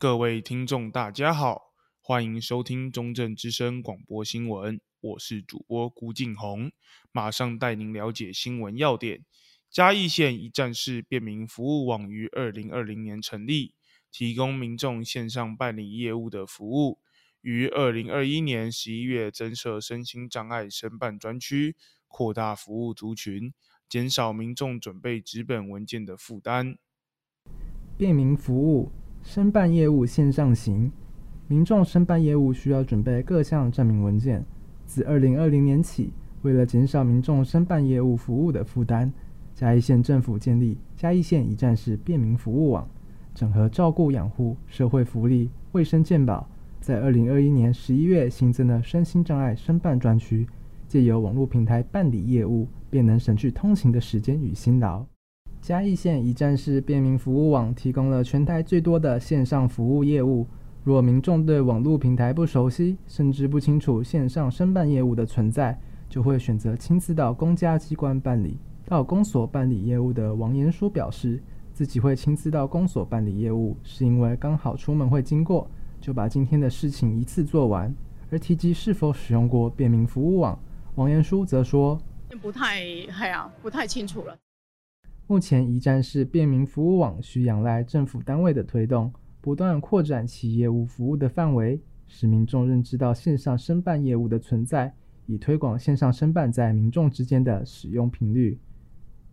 各位听众，大家好，欢迎收听中正之声广播新闻，我是主播辜敬宏，马上带您了解新闻要点。嘉义县一站式便民服务网于二零二零年成立，提供民众线上办理业务的服务。于二零二一年十一月增设身心障碍申办专区，扩大服务族群，减少民众准备纸本文件的负担。便民服务。申办业务线上行，民众申办业务需要准备各项证明文件。自二零二零年起，为了减少民众申办业务服务的负担，嘉义县政府建立嘉义县一站式便民服务网，整合照顾养护、社会福利、卫生健保。在二零二一年十一月新增了身心障碍申办专区，借由网络平台办理业务，便能省去通勤的时间与辛劳。嘉义县一站式便民服务网提供了全台最多的线上服务业务。若民众对网络平台不熟悉，甚至不清楚线上申办业务的存在，就会选择亲自到公家机关办理。到公所办理业务的王延书表示，自己会亲自到公所办理业务，是因为刚好出门会经过，就把今天的事情一次做完。而提及是否使用过便民服务网，王延书则说：“不太，哎呀，不太清楚了。”目前，一站式便民服务网需仰赖政府单位的推动，不断扩展其业务服务的范围，使民众认知到线上申办业务的存在，以推广线上申办在民众之间的使用频率。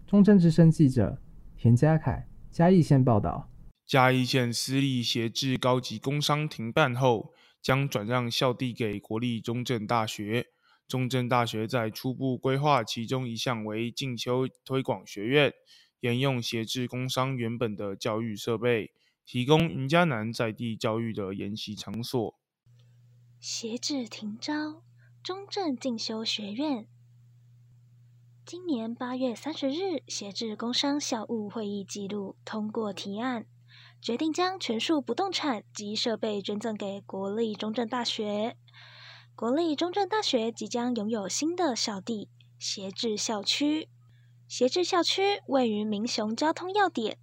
中正之声记者田家凯嘉义县报道：嘉义县私立协志高级工商停办后，将转让校地给国立中正大学。中正大学在初步规划其中一项为进修推广学院。沿用协志工商原本的教育设备，提供云嘉南在地教育的研习场所。协志停招，中正进修学院。今年八月三十日，协志工商校务会议记录通过提案，决定将全数不动产及设备捐赠给国立中正大学。国立中正大学即将拥有新的校地——协志校区。协志校区位于民雄交通要点，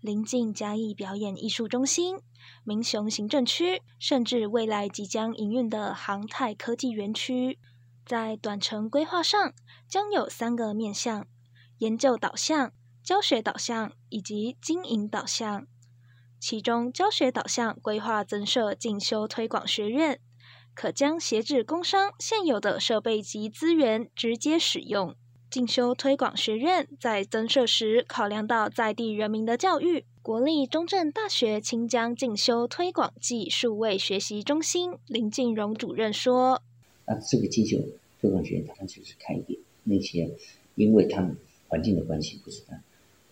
临近嘉义表演艺术中心、民雄行政区，甚至未来即将营运的航太科技园区。在短程规划上，将有三个面向：研究导向、教学导向以及经营导向。其中，教学导向规划增设进修推广学院，可将协志工商现有的设备及资源直接使用。进修推广学院在增设时，考量到在地人民的教育。国立中正大学清江进修推广暨数位学习中心林进荣主任说：“那这个进修推广学院，它就是看一点那些，因为他们环境的关系，不是他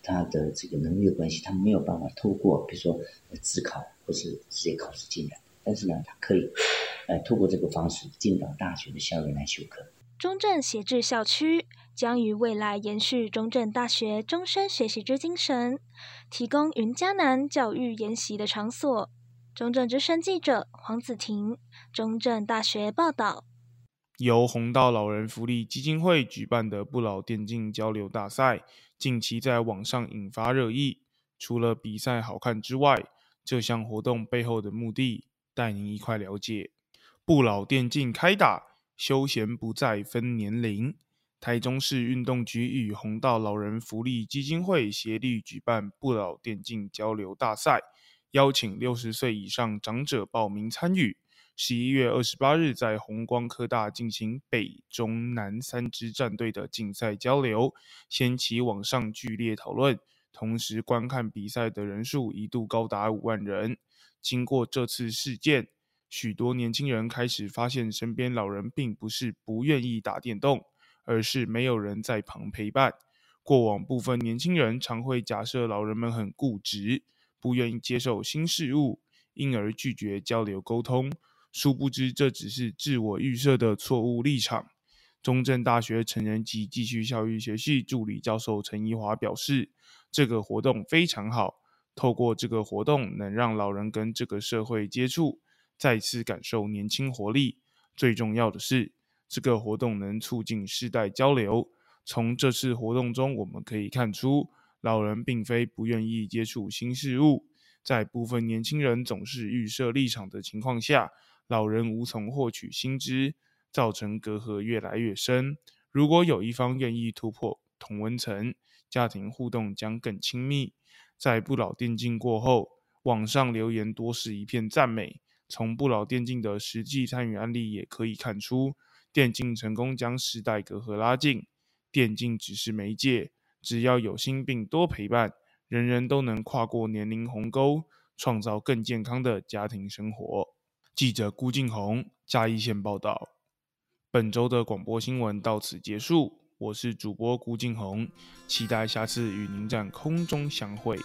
他的这个能力的关系，他没有办法透过比如说自考或是直接考试进来，但是呢，他可以呃透过这个方式进到大学的校园来修课。”中正协治校区将于未来延续中正大学终身学习之精神，提供云嘉南教育研习的场所。中正之声记者黄子婷，中正大学报道。由弘道老人福利基金会举办的不老电竞交流大赛，近期在网上引发热议。除了比赛好看之外，这项活动背后的目的，带您一块了解。不老电竞开打。休闲不再分年龄。台中市运动局与弘道老人福利基金会协力举办不老电竞交流大赛，邀请六十岁以上长者报名参与。十一月二十八日在红光科大进行北中南三支战队的竞赛交流，掀起网上剧烈讨论。同时观看比赛的人数一度高达五万人。经过这次事件，许多年轻人开始发现，身边老人并不是不愿意打电动，而是没有人在旁陪伴。过往部分年轻人常会假设老人们很固执，不愿意接受新事物，因而拒绝交流沟通。殊不知，这只是自我预设的错误立场。中正大学成人及继续教育学系助理教授陈怡华表示，这个活动非常好，透过这个活动能让老人跟这个社会接触。再次感受年轻活力，最重要的是，这个活动能促进世代交流。从这次活动中，我们可以看出，老人并非不愿意接触新事物，在部分年轻人总是预设立场的情况下，老人无从获取新知，造成隔阂越来越深。如果有一方愿意突破同温层，家庭互动将更亲密。在不老电竞过后，网上留言多是一片赞美。从不老电竞的实际参与案例也可以看出，电竞成功将世代隔阂拉近。电竞只是媒介，只要有心并多陪伴，人人都能跨过年龄鸿沟，创造更健康的家庭生活。记者辜敬宏，嘉义县报道。本周的广播新闻到此结束，我是主播辜敬宏，期待下次与您在空中相会。